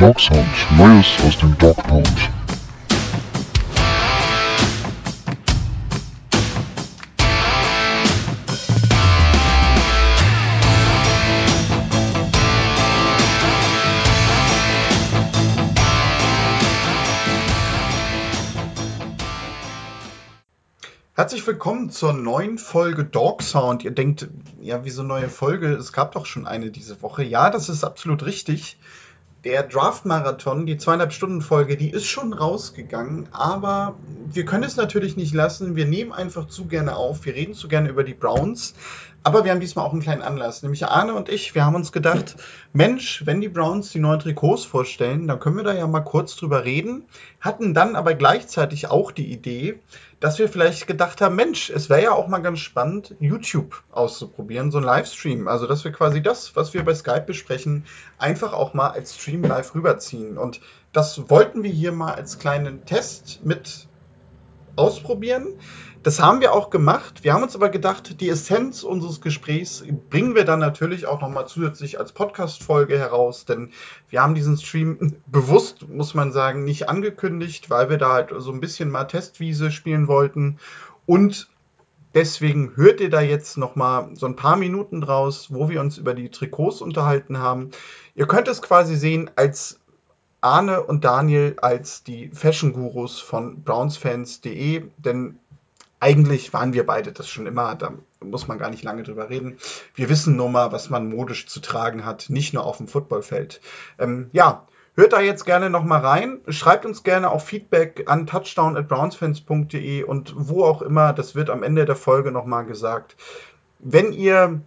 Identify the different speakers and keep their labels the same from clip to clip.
Speaker 1: Dog Sound, Neues aus dem Dog Pound.
Speaker 2: Herzlich willkommen zur neuen Folge Dog Sound. Ihr denkt, ja, wieso neue Folge? Es gab doch schon eine diese Woche. Ja, das ist absolut richtig. Der Draft-Marathon, die zweieinhalb Stunden Folge, die ist schon rausgegangen, aber wir können es natürlich nicht lassen. Wir nehmen einfach zu gerne auf. Wir reden zu gerne über die Browns. Aber wir haben diesmal auch einen kleinen Anlass, nämlich Arne und ich, wir haben uns gedacht, Mensch, wenn die Browns die neuen Trikots vorstellen, dann können wir da ja mal kurz drüber reden, hatten dann aber gleichzeitig auch die Idee, dass wir vielleicht gedacht haben, Mensch, es wäre ja auch mal ganz spannend, YouTube auszuprobieren, so ein Livestream. Also, dass wir quasi das, was wir bei Skype besprechen, einfach auch mal als Stream live rüberziehen. Und das wollten wir hier mal als kleinen Test mit ausprobieren. Das haben wir auch gemacht. Wir haben uns aber gedacht, die Essenz unseres Gesprächs bringen wir dann natürlich auch nochmal zusätzlich als Podcast-Folge heraus, denn wir haben diesen Stream bewusst, muss man sagen, nicht angekündigt, weil wir da halt so ein bisschen mal Testwiese spielen wollten. Und deswegen hört ihr da jetzt nochmal so ein paar Minuten draus, wo wir uns über die Trikots unterhalten haben. Ihr könnt es quasi sehen als Arne und Daniel als die Fashion-Gurus von brownsfans.de, denn eigentlich waren wir beide das schon immer, da muss man gar nicht lange drüber reden. Wir wissen nur mal, was man modisch zu tragen hat, nicht nur auf dem Footballfeld. Ähm, ja, hört da jetzt gerne nochmal rein. Schreibt uns gerne auch Feedback an touchdown.brownsfans.de und wo auch immer, das wird am Ende der Folge nochmal gesagt. Wenn ihr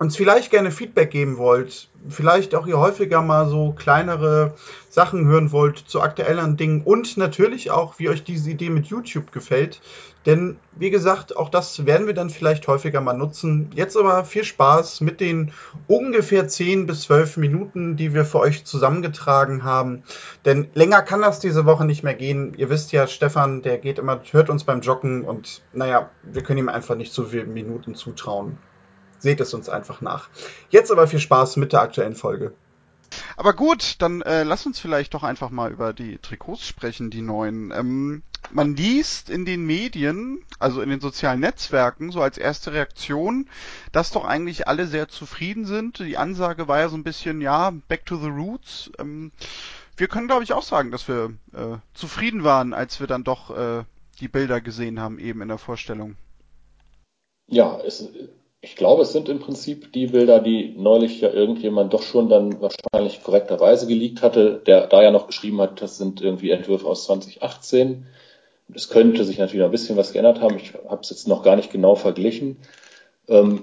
Speaker 2: uns vielleicht gerne Feedback geben wollt, vielleicht auch ihr häufiger mal so kleinere Sachen hören wollt zu aktuellen Dingen und natürlich auch, wie euch diese Idee mit YouTube gefällt. Denn wie gesagt, auch das werden wir dann vielleicht häufiger mal nutzen. Jetzt aber viel Spaß mit den ungefähr 10 bis 12 Minuten, die wir für euch zusammengetragen haben. Denn länger kann das diese Woche nicht mehr gehen. Ihr wisst ja, Stefan, der geht immer, hört uns beim Joggen und naja, wir können ihm einfach nicht so viele Minuten zutrauen. Seht es uns einfach nach. Jetzt aber viel Spaß mit der aktuellen Folge.
Speaker 3: Aber gut, dann äh, lass uns vielleicht doch einfach mal über die Trikots sprechen, die neuen. Ähm, man liest in den Medien, also in den sozialen Netzwerken, so als erste Reaktion, dass doch eigentlich alle sehr zufrieden sind. Die Ansage war ja so ein bisschen, ja, back to the roots. Ähm, wir können, glaube ich, auch sagen, dass wir äh, zufrieden waren, als wir dann doch äh, die Bilder gesehen haben, eben in der Vorstellung.
Speaker 4: Ja, es ich glaube, es sind im Prinzip die Bilder, die neulich ja irgendjemand doch schon dann wahrscheinlich korrekterweise geleakt hatte, der da ja noch geschrieben hat, das sind irgendwie Entwürfe aus 2018. Es könnte sich natürlich ein bisschen was geändert haben. Ich habe es jetzt noch gar nicht genau verglichen. Ähm,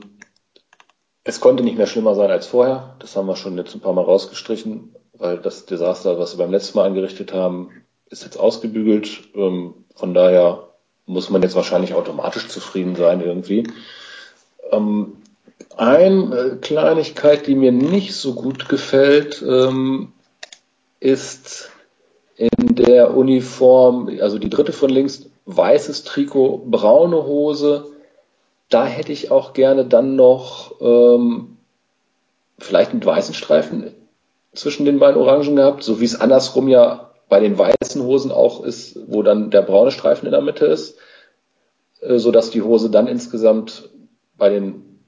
Speaker 4: es konnte nicht mehr schlimmer sein als vorher. Das haben wir schon jetzt ein paar Mal rausgestrichen, weil das Desaster, was wir beim letzten Mal angerichtet haben, ist jetzt ausgebügelt. Ähm, von daher muss man jetzt wahrscheinlich automatisch zufrieden sein irgendwie. Ähm, eine äh, Kleinigkeit, die mir nicht so gut gefällt, ähm, ist in der Uniform, also die dritte von links, weißes Trikot, braune Hose. Da hätte ich auch gerne dann noch ähm, vielleicht mit weißen Streifen zwischen den beiden Orangen gehabt, so wie es andersrum ja bei den weißen Hosen auch ist, wo dann der braune Streifen in der Mitte ist, äh, so die Hose dann insgesamt bei den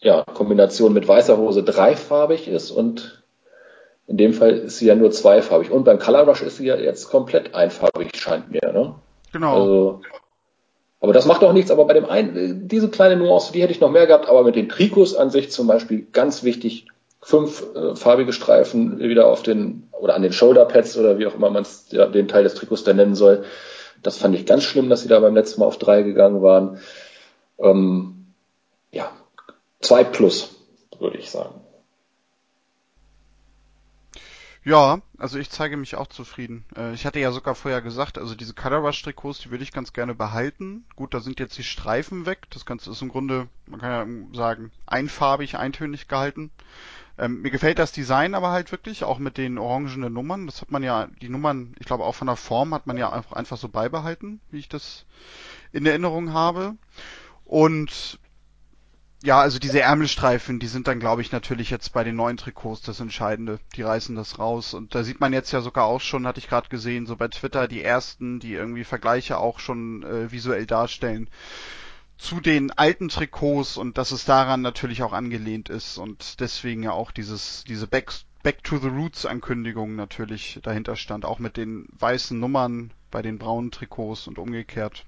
Speaker 4: ja, Kombinationen mit weißer Hose dreifarbig ist und in dem Fall ist sie ja nur zweifarbig. Und beim Color Rush ist sie ja jetzt komplett einfarbig, scheint mir. Ne?
Speaker 3: Genau.
Speaker 4: Also, aber das macht auch nichts. Aber bei dem einen, diese kleine Nuance, die hätte ich noch mehr gehabt. Aber mit den Trikots an sich zum Beispiel ganz wichtig, fünf äh, farbige Streifen wieder auf den oder an den Shoulder Pads oder wie auch immer man ja, den Teil des Trikots da nennen soll. Das fand ich ganz schlimm, dass sie da beim letzten Mal auf drei gegangen waren. Ähm, ja, zwei plus, würde ich sagen.
Speaker 3: Ja, also ich zeige mich auch zufrieden. Äh, ich hatte ja sogar vorher gesagt, also diese Color Rush Trikots, die würde ich ganz gerne behalten. Gut, da sind jetzt die Streifen weg. Das Ganze ist im Grunde, man kann ja sagen, einfarbig, eintönig gehalten. Ähm, mir gefällt das Design aber halt wirklich, auch mit den orangenen Nummern. Das hat man ja, die Nummern, ich glaube auch von der Form hat man ja einfach, einfach so beibehalten, wie ich das in Erinnerung habe. Und
Speaker 2: Ja, also diese Ärmelstreifen, die sind dann, glaube ich, natürlich jetzt bei den neuen Trikots das Entscheidende. Die reißen das raus. Und da sieht man jetzt ja sogar auch schon, hatte ich gerade gesehen, so bei Twitter die ersten, die irgendwie Vergleiche auch schon äh, visuell darstellen zu den alten Trikots und dass es daran natürlich auch angelehnt ist und deswegen ja auch dieses, diese Back, Back to the Roots Ankündigung natürlich dahinter stand, auch mit den weißen Nummern bei den braunen Trikots und umgekehrt.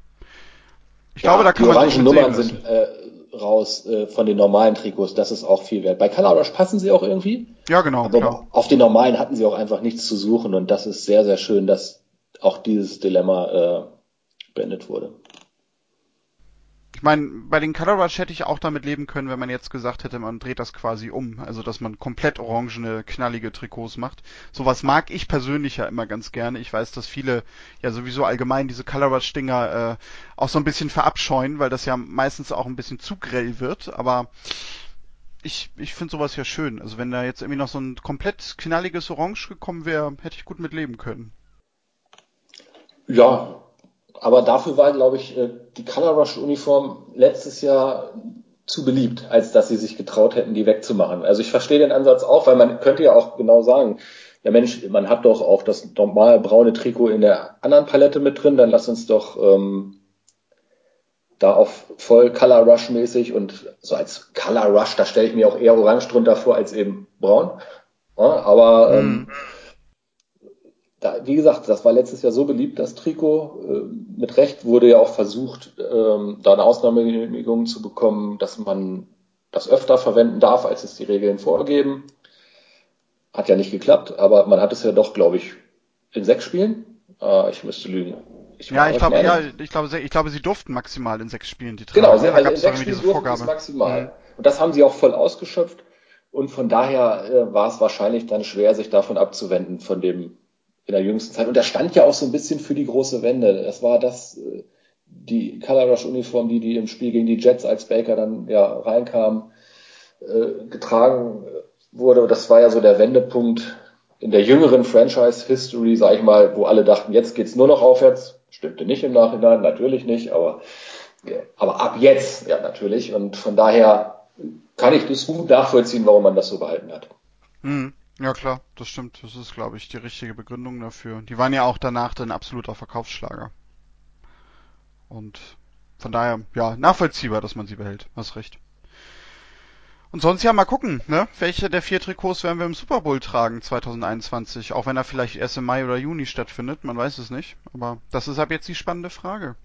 Speaker 4: Ich ja, glaube, da kann die man orangen Nummern sind äh, raus äh, von den normalen Trikots, das ist auch viel wert. Bei Color Rush passen sie auch irgendwie.
Speaker 2: Ja, genau.
Speaker 4: Aber klar. auf den normalen hatten sie auch einfach nichts zu suchen und das ist sehr, sehr schön, dass auch dieses Dilemma äh, beendet wurde.
Speaker 2: Meine, bei den Color Rush hätte ich auch damit leben können, wenn man jetzt gesagt hätte, man dreht das quasi um. Also, dass man komplett orangene, knallige Trikots macht. Sowas mag ich persönlich ja immer ganz gerne. Ich weiß, dass viele ja sowieso allgemein diese Color Rush Dinger äh, auch so ein bisschen verabscheuen, weil das ja meistens auch ein bisschen zu grell wird. Aber ich, ich finde sowas ja schön. Also, wenn da jetzt irgendwie noch so ein komplett knalliges Orange gekommen wäre, hätte ich gut mit leben können.
Speaker 4: Ja, aber dafür war, glaube ich, äh, die Color Rush Uniform letztes Jahr zu beliebt, als dass sie sich getraut hätten, die wegzumachen. Also ich verstehe den Ansatz auch, weil man könnte ja auch genau sagen, ja Mensch, man hat doch auch das normale braune Trikot in der anderen Palette mit drin, dann lass uns doch ähm, da auf voll Color Rush mäßig und so als Color Rush, da stelle ich mir auch eher orange drunter vor als eben braun. Ja, aber ähm, mhm da, wie gesagt, das war letztes Jahr so beliebt, das Trikot. Äh, mit Recht wurde ja auch versucht, ähm, da eine Ausnahmegenehmigung zu bekommen, dass man das öfter verwenden darf, als es die Regeln vorgeben. Hat ja nicht geklappt, aber man hat es ja doch, glaube ich, in sechs Spielen. Äh, ich müsste lügen.
Speaker 2: Ich ja, ich glaube, ja, ich glaube, ich glaube, sie durften maximal in sechs Spielen
Speaker 4: die Genau, also in sechs Spielen durften sie maximal. Mhm. Und das haben sie auch voll ausgeschöpft. Und von daher äh, war es wahrscheinlich dann schwer, sich davon abzuwenden, von dem in der jüngsten Zeit. Und er stand ja auch so ein bisschen für die große Wende. Das war das, äh, die Color Rush Uniform, die, die im Spiel gegen die Jets als Baker dann ja reinkam, äh, getragen wurde. Das war ja so der Wendepunkt in der jüngeren Franchise History, sag ich mal, wo alle dachten, jetzt geht's nur noch aufwärts. Stimmte nicht im Nachhinein, natürlich nicht, aber, aber ab jetzt, ja, natürlich. Und von daher kann ich das gut nachvollziehen, warum man das so behalten hat.
Speaker 2: Hm. Ja klar, das stimmt. Das ist, glaube ich, die richtige Begründung dafür. Die waren ja auch danach dann absoluter Verkaufsschlager. Und von daher, ja, nachvollziehbar, dass man sie behält. Hast recht. Und sonst ja mal gucken, ne? Welche der vier Trikots werden wir im Super Bowl tragen 2021? Auch wenn er vielleicht erst im Mai oder Juni stattfindet, man weiß es nicht. Aber das ist ab jetzt die spannende Frage.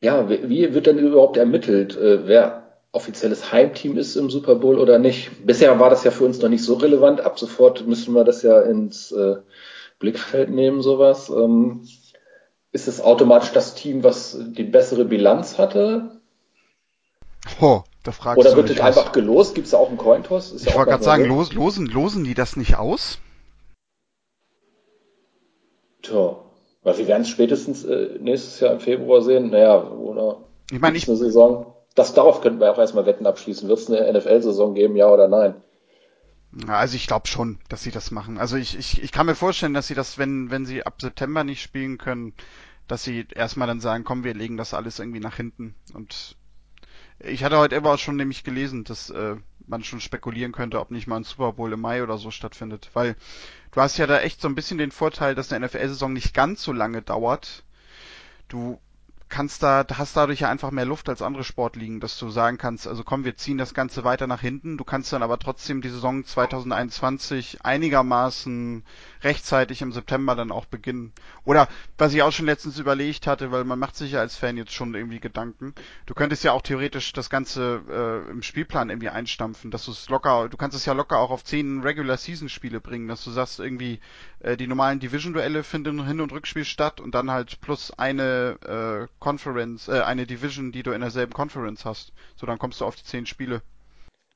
Speaker 4: Ja, wie wird denn überhaupt ermittelt, äh, wer offizielles Heimteam ist im Super Bowl oder nicht. Bisher war das ja für uns noch nicht so relevant. Ab sofort müssen wir das ja ins äh, Blickfeld nehmen, sowas. Ähm, ist es automatisch das Team, was die bessere Bilanz hatte?
Speaker 2: Oh, da fragst
Speaker 4: Oder wird es einfach gelost? Gibt es da auch einen Cointoss?
Speaker 2: Ich ja wollte gerade sagen, los, losen, losen die das nicht aus?
Speaker 4: Tja, weil wir werden es spätestens äh, nächstes Jahr im Februar sehen. Naja, oder?
Speaker 2: Ich meine, ich,
Speaker 4: eine Saison das, darauf könnten wir auch erstmal Wetten abschließen. Wird es eine NFL-Saison geben, ja oder nein?
Speaker 2: Also ich glaube schon, dass sie das machen. Also ich, ich, ich kann mir vorstellen, dass sie das, wenn, wenn sie ab September nicht spielen können, dass sie erstmal dann sagen, komm, wir legen das alles irgendwie nach hinten. Und ich hatte heute aber auch schon nämlich gelesen, dass äh, man schon spekulieren könnte, ob nicht mal ein Super Bowl im Mai oder so stattfindet. Weil du hast ja da echt so ein bisschen den Vorteil, dass eine NFL-Saison nicht ganz so lange dauert. Du kannst da, hast dadurch ja einfach mehr Luft als andere Sportligen, dass du sagen kannst, also komm, wir ziehen das Ganze weiter nach hinten. Du kannst dann aber trotzdem die Saison 2021 einigermaßen rechtzeitig im September dann auch beginnen. Oder was ich auch schon letztens überlegt hatte, weil man macht sich ja als Fan jetzt schon irgendwie Gedanken. Du könntest ja auch theoretisch das Ganze äh, im Spielplan irgendwie einstampfen, dass du es locker, du kannst es ja locker auch auf zehn Regular Season Spiele bringen, dass du sagst irgendwie äh, die normalen Division Duelle finden Hin- und Rückspiel statt und dann halt plus eine äh, Conference, äh, eine Division, die du in derselben Conference hast. So, dann kommst du auf die zehn Spiele.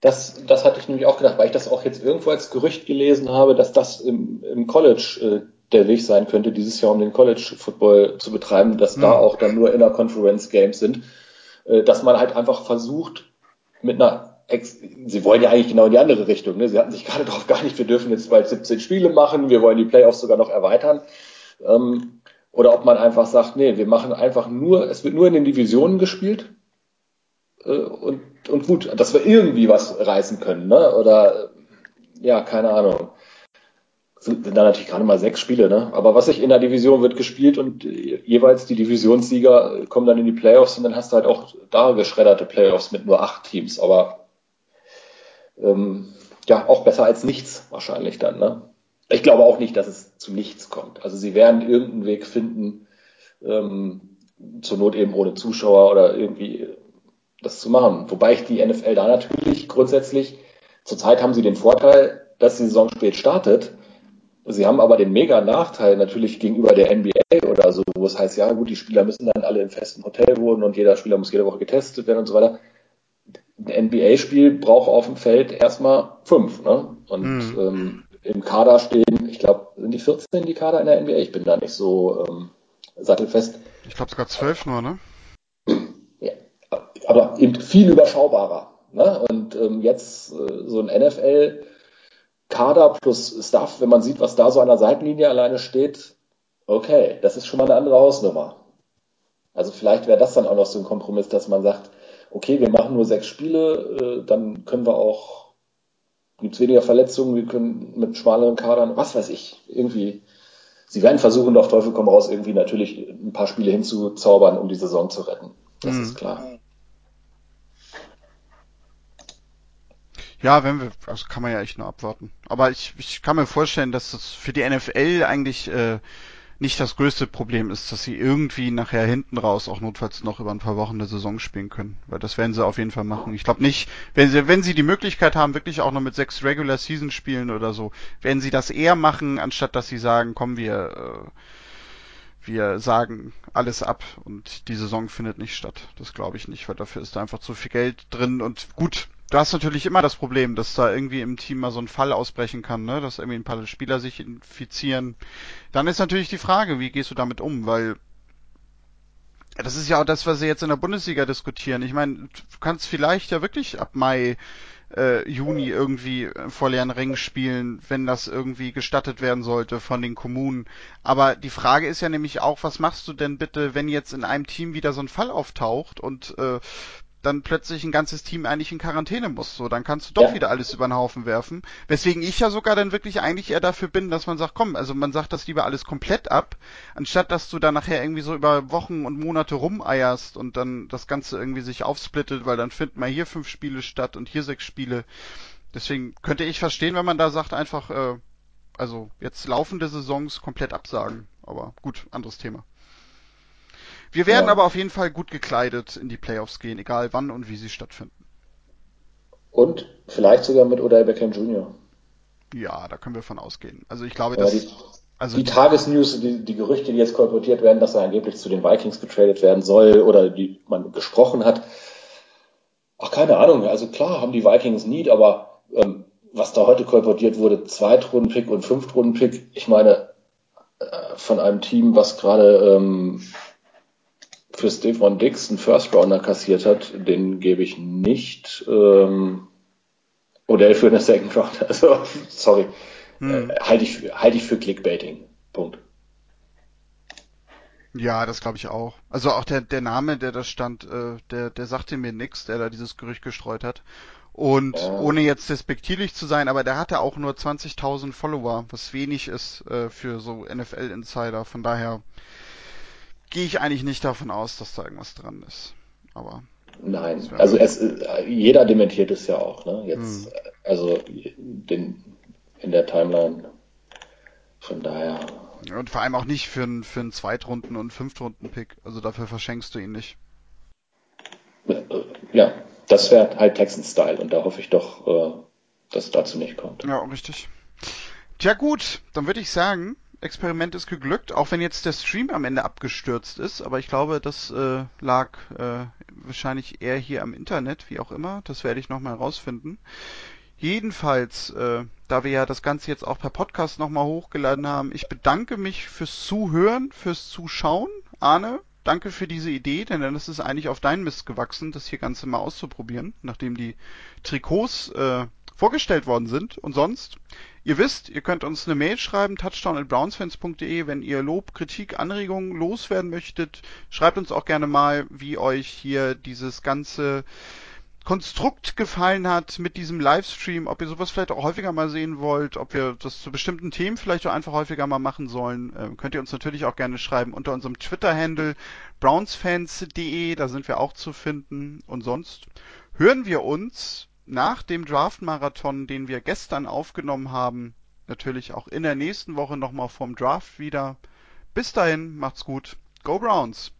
Speaker 4: Das, das hatte ich nämlich auch gedacht, weil ich das auch jetzt irgendwo als Gerücht gelesen habe, dass das im, im College äh, der Weg sein könnte, dieses Jahr um den College Football zu betreiben, dass mhm. da auch dann nur Inner Conference Games sind, äh, dass man halt einfach versucht, mit einer Sie wollen ja eigentlich genau in die andere Richtung. Ne? Sie hatten sich gerade darauf nicht, wir dürfen jetzt bald 17 Spiele machen, wir wollen die Playoffs sogar noch erweitern. Ähm, oder ob man einfach sagt, nee, wir machen einfach nur, es wird nur in den Divisionen gespielt äh, und und gut, dass wir irgendwie was reißen können, ne? Oder ja, keine Ahnung. Sind, sind da natürlich gerade mal sechs Spiele, ne? Aber was ich in der Division wird gespielt und jeweils die Divisionssieger kommen dann in die Playoffs und dann hast du halt auch da geschredderte Playoffs mit nur acht Teams. Aber ähm, ja, auch besser als nichts wahrscheinlich dann, ne? Ich glaube auch nicht, dass es zu nichts kommt. Also sie werden irgendeinen Weg finden, ähm, zur Not eben ohne Zuschauer oder irgendwie das zu machen. Wobei ich die NFL da natürlich grundsätzlich, zurzeit haben sie den Vorteil, dass die Saison spät startet. Sie haben aber den mega Nachteil natürlich gegenüber der NBA oder so, wo es heißt, ja gut, die Spieler müssen dann alle im festen Hotel wohnen und jeder Spieler muss jede Woche getestet werden und so weiter. Ein NBA-Spiel braucht auf dem Feld erstmal fünf. Ne? Und mhm. ähm, im Kader stehen, ich glaube, sind die 14 die Kader in der NBA? Ich bin da nicht so ähm, sattelfest.
Speaker 2: Ich glaube sogar zwölf nur, ne?
Speaker 4: Ja, aber eben viel überschaubarer. Ne? Und ähm, jetzt äh, so ein NFL-Kader plus Stuff, wenn man sieht, was da so an der Seitenlinie alleine steht, okay, das ist schon mal eine andere Hausnummer. Also vielleicht wäre das dann auch noch so ein Kompromiss, dass man sagt, okay, wir machen nur sechs Spiele, äh, dann können wir auch, gibt es weniger Verletzungen, wir können mit schmaleren Kadern, was weiß ich, irgendwie sie werden versuchen, doch Teufel komm raus, irgendwie natürlich ein paar Spiele hinzuzaubern, um die Saison zu retten. Das mhm. ist klar.
Speaker 2: Ja, wenn wir, also kann man ja echt nur abwarten. Aber ich, ich kann mir vorstellen, dass das für die NFL eigentlich äh, nicht das größte Problem ist, dass sie irgendwie nachher hinten raus auch notfalls noch über ein paar Wochen eine Saison spielen können. Weil das werden sie auf jeden Fall machen. Ich glaube nicht, wenn sie, wenn sie die Möglichkeit haben, wirklich auch noch mit sechs Regular Season spielen oder so, werden sie das eher machen, anstatt dass sie sagen, komm, wir, äh, wir sagen alles ab und die Saison findet nicht statt. Das glaube ich nicht, weil dafür ist da einfach zu viel Geld drin und gut, du hast natürlich immer das Problem, dass da irgendwie im Team mal so ein Fall ausbrechen kann, ne? dass irgendwie ein paar Spieler sich infizieren. Dann ist natürlich die Frage, wie gehst du damit um? Weil das ist ja auch das, was sie jetzt in der Bundesliga diskutieren. Ich meine, du kannst vielleicht ja wirklich ab Mai, äh, Juni irgendwie vor leeren Ringen spielen, wenn das irgendwie gestattet werden sollte von den Kommunen. Aber die Frage ist ja nämlich auch, was machst du denn bitte, wenn jetzt in einem Team wieder so ein Fall auftaucht und äh, dann plötzlich ein ganzes Team eigentlich in Quarantäne muss. So, dann kannst du doch ja. wieder alles über den Haufen werfen. Weswegen ich ja sogar dann wirklich eigentlich eher dafür bin, dass man sagt, komm, also man sagt das lieber alles komplett ab, anstatt dass du dann nachher irgendwie so über Wochen und Monate rumeierst und dann das Ganze irgendwie sich aufsplittet, weil dann finden mal hier fünf Spiele statt und hier sechs Spiele. Deswegen könnte ich verstehen, wenn man da sagt einfach, äh, also jetzt laufende Saisons komplett absagen. Aber gut, anderes Thema. Wir werden ja. aber auf jeden Fall gut gekleidet in die Playoffs gehen, egal wann und wie sie stattfinden.
Speaker 4: Und vielleicht sogar mit Odell Beckham Jr.
Speaker 2: Ja, da können wir von ausgehen. Also ich glaube,
Speaker 4: ja, dass die, also die Tagesnews, die, die Gerüchte, die jetzt kolportiert werden, dass er angeblich zu den Vikings getradet werden soll oder die man gesprochen hat. Ach, keine Ahnung. Also klar haben die Vikings Need, aber ähm, was da heute kolportiert wurde, Zweitrunden-Pick und Fünftrunden-Pick, ich meine, äh, von einem Team, was gerade ähm, für Stefan Dix einen First Rounder kassiert hat, den gebe ich nicht. Ähm, Odell für eine Second Round. Also, sorry. Hm. Äh, halte ich, halte ich für Clickbaiting. Punkt.
Speaker 2: Ja, das glaube ich auch. Also auch der, der Name, der da stand, äh, der, der sagte mir nix, der da dieses Gerücht gestreut hat. Und ja. ohne jetzt despektierlich zu sein, aber der hatte auch nur 20.000 Follower, was wenig ist äh, für so NFL-Insider. Von daher gehe ich eigentlich nicht davon aus, dass da irgendwas dran ist. Aber.
Speaker 4: Nein, also es, jeder dementiert es ja auch, ne? Jetzt, hm. also den, in der Timeline. Von daher.
Speaker 2: Und vor allem auch nicht für einen für einen Zweitrunden- und Fünftrunden-Pick. Also dafür verschenkst du ihn nicht.
Speaker 4: Ja, das wäre halt Texan-Style und da hoffe ich doch, äh, dass es dazu nicht kommt.
Speaker 2: Ja, richtig. Tja gut, dann würde ich sagen, Experiment ist geglückt, auch wenn jetzt der Stream am Ende abgestürzt ist, aber ich glaube, das äh, lag äh, wahrscheinlich eher hier am Internet, wie auch immer. Das werde ich nochmal rausfinden. Jedenfalls, äh, da wir ja das Ganze jetzt auch per Podcast nochmal hochgeladen haben, ich bedanke mich fürs Zuhören, fürs Zuschauen. Arne, danke für diese Idee, denn das ist eigentlich auf deinen Mist gewachsen, das hier Ganze mal auszuprobieren, nachdem die Trikots äh, vorgestellt worden sind. Und sonst, Ihr wisst, ihr könnt uns eine Mail schreiben, touchdown@brownsfans.de, wenn ihr Lob, Kritik, Anregungen loswerden möchtet. Schreibt uns auch gerne mal, wie euch hier dieses ganze Konstrukt gefallen hat mit diesem Livestream, ob ihr sowas vielleicht auch häufiger mal sehen wollt, ob wir das zu bestimmten Themen vielleicht auch einfach häufiger mal machen sollen, äh, könnt ihr uns natürlich auch gerne schreiben unter unserem Twitter-Handle brownsfans.de, da sind wir auch zu finden. Und sonst hören wir uns nach dem Draft-Marathon, den wir gestern aufgenommen haben, natürlich auch in der nächsten Woche nochmal vom Draft wieder. Bis dahin, macht's gut. Go Browns!